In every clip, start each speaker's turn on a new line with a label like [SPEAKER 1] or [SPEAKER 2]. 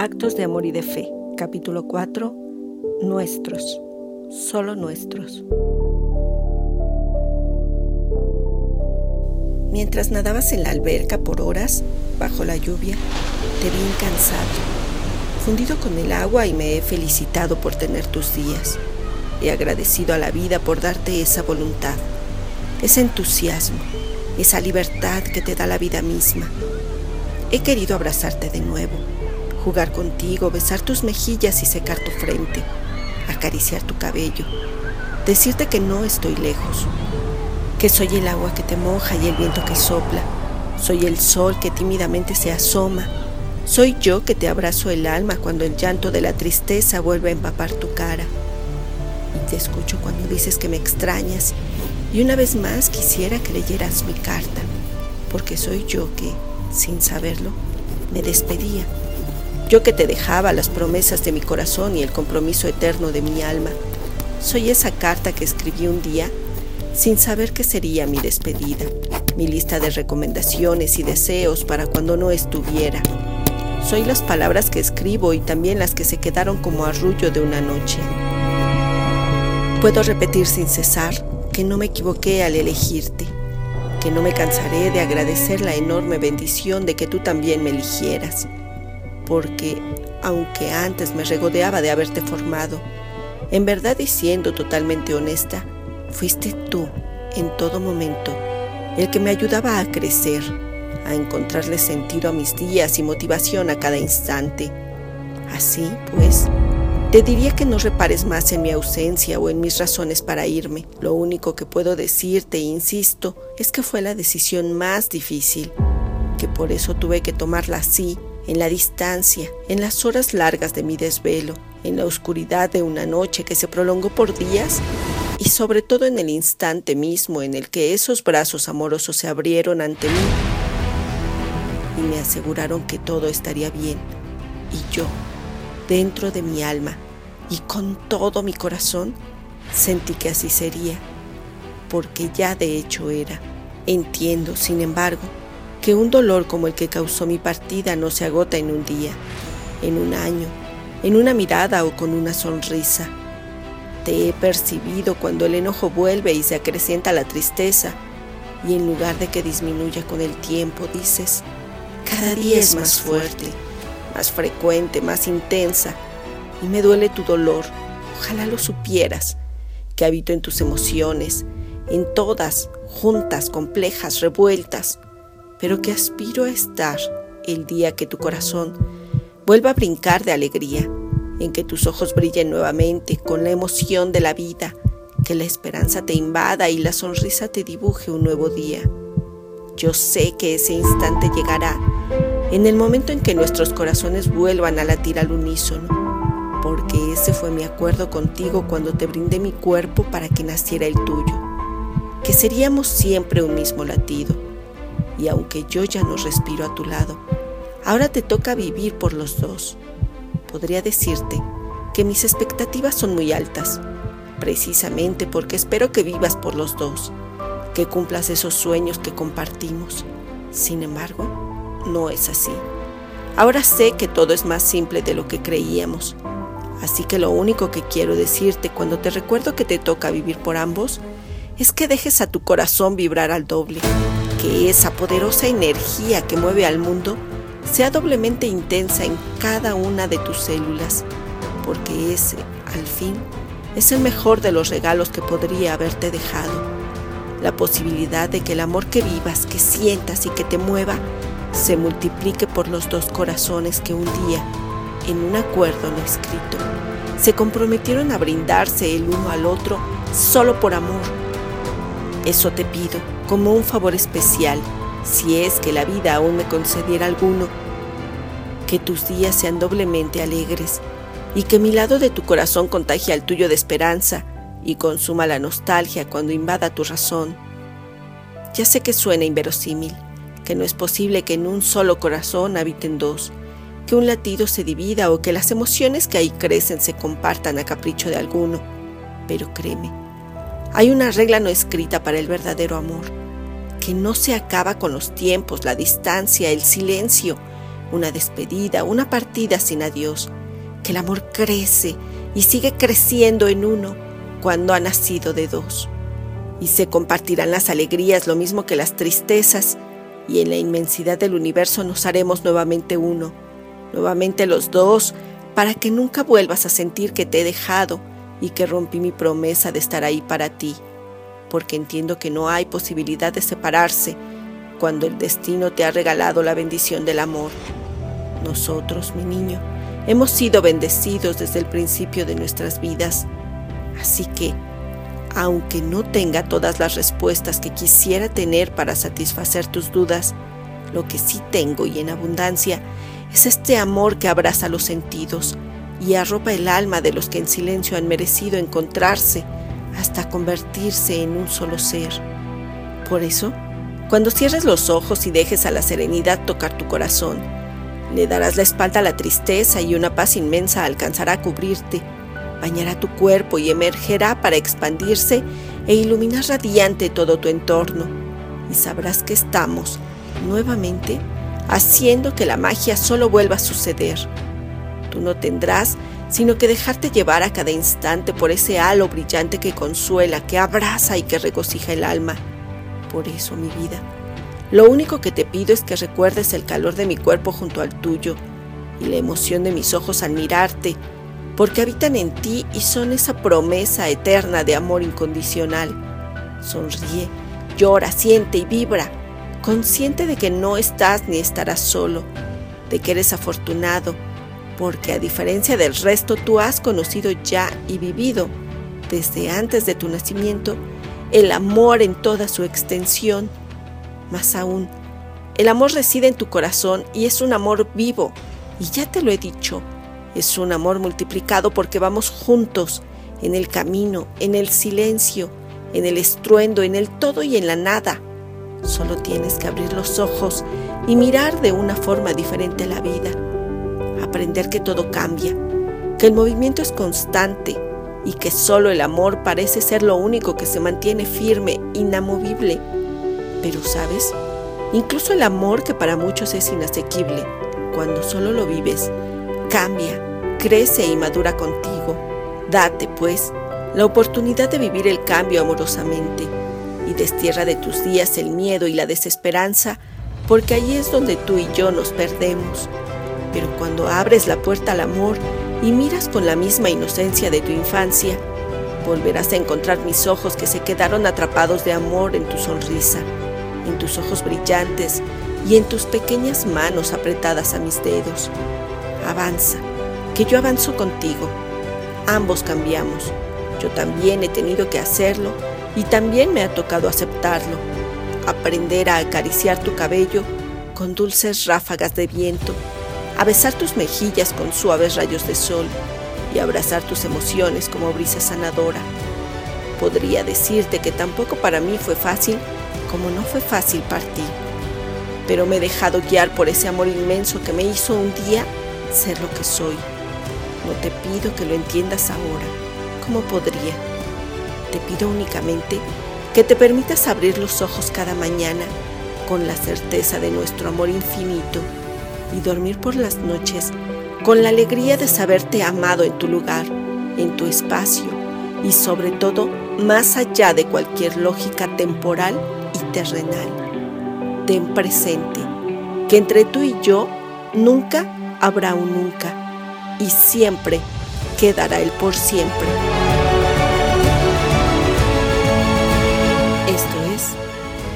[SPEAKER 1] Actos de Amor y de Fe, capítulo 4, Nuestros, solo nuestros. Mientras nadabas en la alberca por horas, bajo la lluvia, te vi cansado, fundido con el agua y me he felicitado por tener tus días. He agradecido a la vida por darte esa voluntad, ese entusiasmo, esa libertad que te da la vida misma. He querido abrazarte de nuevo jugar contigo, besar tus mejillas y secar tu frente, acariciar tu cabello, decirte que no estoy lejos, que soy el agua que te moja y el viento que sopla, soy el sol que tímidamente se asoma, soy yo que te abrazo el alma cuando el llanto de la tristeza vuelve a empapar tu cara. Y te escucho cuando dices que me extrañas y una vez más quisiera que leyeras mi carta, porque soy yo que, sin saberlo, me despedía yo que te dejaba las promesas de mi corazón y el compromiso eterno de mi alma, soy esa carta que escribí un día sin saber qué sería mi despedida, mi lista de recomendaciones y deseos para cuando no estuviera. Soy las palabras que escribo y también las que se quedaron como arrullo de una noche. Puedo repetir sin cesar que no me equivoqué al elegirte, que no me cansaré de agradecer la enorme bendición de que tú también me eligieras porque, aunque antes me regodeaba de haberte formado, en verdad y siendo totalmente honesta, fuiste tú, en todo momento, el que me ayudaba a crecer, a encontrarle sentido a mis días y motivación a cada instante. Así, pues, te diría que no repares más en mi ausencia o en mis razones para irme. Lo único que puedo decirte, insisto, es que fue la decisión más difícil, que por eso tuve que tomarla así, en la distancia, en las horas largas de mi desvelo, en la oscuridad de una noche que se prolongó por días y sobre todo en el instante mismo en el que esos brazos amorosos se abrieron ante mí y me aseguraron que todo estaría bien. Y yo, dentro de mi alma y con todo mi corazón, sentí que así sería, porque ya de hecho era. Entiendo, sin embargo, que un dolor como el que causó mi partida no se agota en un día, en un año, en una mirada o con una sonrisa. Te he percibido cuando el enojo vuelve y se acrecienta la tristeza, y en lugar de que disminuya con el tiempo, dices, cada día es más fuerte, más frecuente, más intensa, y me duele tu dolor. Ojalá lo supieras, que habito en tus emociones, en todas, juntas, complejas, revueltas, pero que aspiro a estar el día que tu corazón vuelva a brincar de alegría, en que tus ojos brillen nuevamente con la emoción de la vida, que la esperanza te invada y la sonrisa te dibuje un nuevo día. Yo sé que ese instante llegará en el momento en que nuestros corazones vuelvan a latir al unísono, porque ese fue mi acuerdo contigo cuando te brindé mi cuerpo para que naciera el tuyo, que seríamos siempre un mismo latido y aunque yo ya no respiro a tu lado, ahora te toca vivir por los dos. Podría decirte que mis expectativas son muy altas, precisamente porque espero que vivas por los dos, que cumplas esos sueños que compartimos. Sin embargo, no es así. Ahora sé que todo es más simple de lo que creíamos, así que lo único que quiero decirte cuando te recuerdo que te toca vivir por ambos es que dejes a tu corazón vibrar al doble que esa poderosa energía que mueve al mundo sea doblemente intensa en cada una de tus células, porque ese, al fin, es el mejor de los regalos que podría haberte dejado. La posibilidad de que el amor que vivas, que sientas y que te mueva, se multiplique por los dos corazones que un día, en un acuerdo no escrito, se comprometieron a brindarse el uno al otro solo por amor. Eso te pido como un favor especial, si es que la vida aún me concediera alguno, que tus días sean doblemente alegres y que mi lado de tu corazón contagie al tuyo de esperanza y consuma la nostalgia cuando invada tu razón. Ya sé que suena inverosímil, que no es posible que en un solo corazón habiten dos, que un latido se divida o que las emociones que ahí crecen se compartan a capricho de alguno, pero créeme, hay una regla no escrita para el verdadero amor, que no se acaba con los tiempos, la distancia, el silencio, una despedida, una partida sin adiós, que el amor crece y sigue creciendo en uno cuando ha nacido de dos. Y se compartirán las alegrías lo mismo que las tristezas, y en la inmensidad del universo nos haremos nuevamente uno, nuevamente los dos, para que nunca vuelvas a sentir que te he dejado y que rompí mi promesa de estar ahí para ti, porque entiendo que no hay posibilidad de separarse cuando el destino te ha regalado la bendición del amor. Nosotros, mi niño, hemos sido bendecidos desde el principio de nuestras vidas, así que, aunque no tenga todas las respuestas que quisiera tener para satisfacer tus dudas, lo que sí tengo y en abundancia es este amor que abraza los sentidos y arropa el alma de los que en silencio han merecido encontrarse hasta convertirse en un solo ser. Por eso, cuando cierres los ojos y dejes a la serenidad tocar tu corazón, le darás la espalda a la tristeza y una paz inmensa alcanzará a cubrirte, bañará tu cuerpo y emergerá para expandirse e iluminar radiante todo tu entorno. Y sabrás que estamos, nuevamente, haciendo que la magia solo vuelva a suceder. No tendrás sino que dejarte llevar a cada instante por ese halo brillante que consuela, que abraza y que regocija el alma. Por eso, mi vida, lo único que te pido es que recuerdes el calor de mi cuerpo junto al tuyo y la emoción de mis ojos al mirarte, porque habitan en ti y son esa promesa eterna de amor incondicional. Sonríe, llora, siente y vibra, consciente de que no estás ni estarás solo, de que eres afortunado, porque a diferencia del resto tú has conocido ya y vivido, desde antes de tu nacimiento, el amor en toda su extensión. Más aún, el amor reside en tu corazón y es un amor vivo, y ya te lo he dicho, es un amor multiplicado porque vamos juntos en el camino, en el silencio, en el estruendo, en el todo y en la nada. Solo tienes que abrir los ojos y mirar de una forma diferente la vida aprender que todo cambia, que el movimiento es constante y que solo el amor parece ser lo único que se mantiene firme, inamovible. Pero sabes, incluso el amor que para muchos es inasequible, cuando solo lo vives, cambia, crece y madura contigo. Date, pues, la oportunidad de vivir el cambio amorosamente y destierra de tus días el miedo y la desesperanza, porque allí es donde tú y yo nos perdemos pero cuando abres la puerta al amor y miras con la misma inocencia de tu infancia, volverás a encontrar mis ojos que se quedaron atrapados de amor en tu sonrisa, en tus ojos brillantes y en tus pequeñas manos apretadas a mis dedos. Avanza, que yo avanzo contigo. Ambos cambiamos. Yo también he tenido que hacerlo y también me ha tocado aceptarlo. Aprender a acariciar tu cabello con dulces ráfagas de viento a besar tus mejillas con suaves rayos de sol y abrazar tus emociones como brisa sanadora. Podría decirte que tampoco para mí fue fácil como no fue fácil para ti, pero me he dejado guiar por ese amor inmenso que me hizo un día ser lo que soy. No te pido que lo entiendas ahora, ¿cómo podría? Te pido únicamente que te permitas abrir los ojos cada mañana con la certeza de nuestro amor infinito y dormir por las noches con la alegría de saberte amado en tu lugar, en tu espacio y sobre todo más allá de cualquier lógica temporal y terrenal. Ten presente que entre tú y yo nunca habrá un nunca y siempre quedará el por siempre. Esto es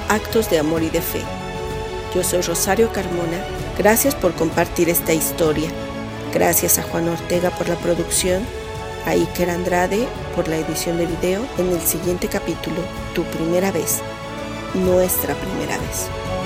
[SPEAKER 1] Actos de Amor y de Fe. Yo soy Rosario Carmona Gracias por compartir esta historia. Gracias a Juan Ortega por la producción, a Iker Andrade por la edición de video. En el siguiente capítulo, tu primera vez, nuestra primera vez.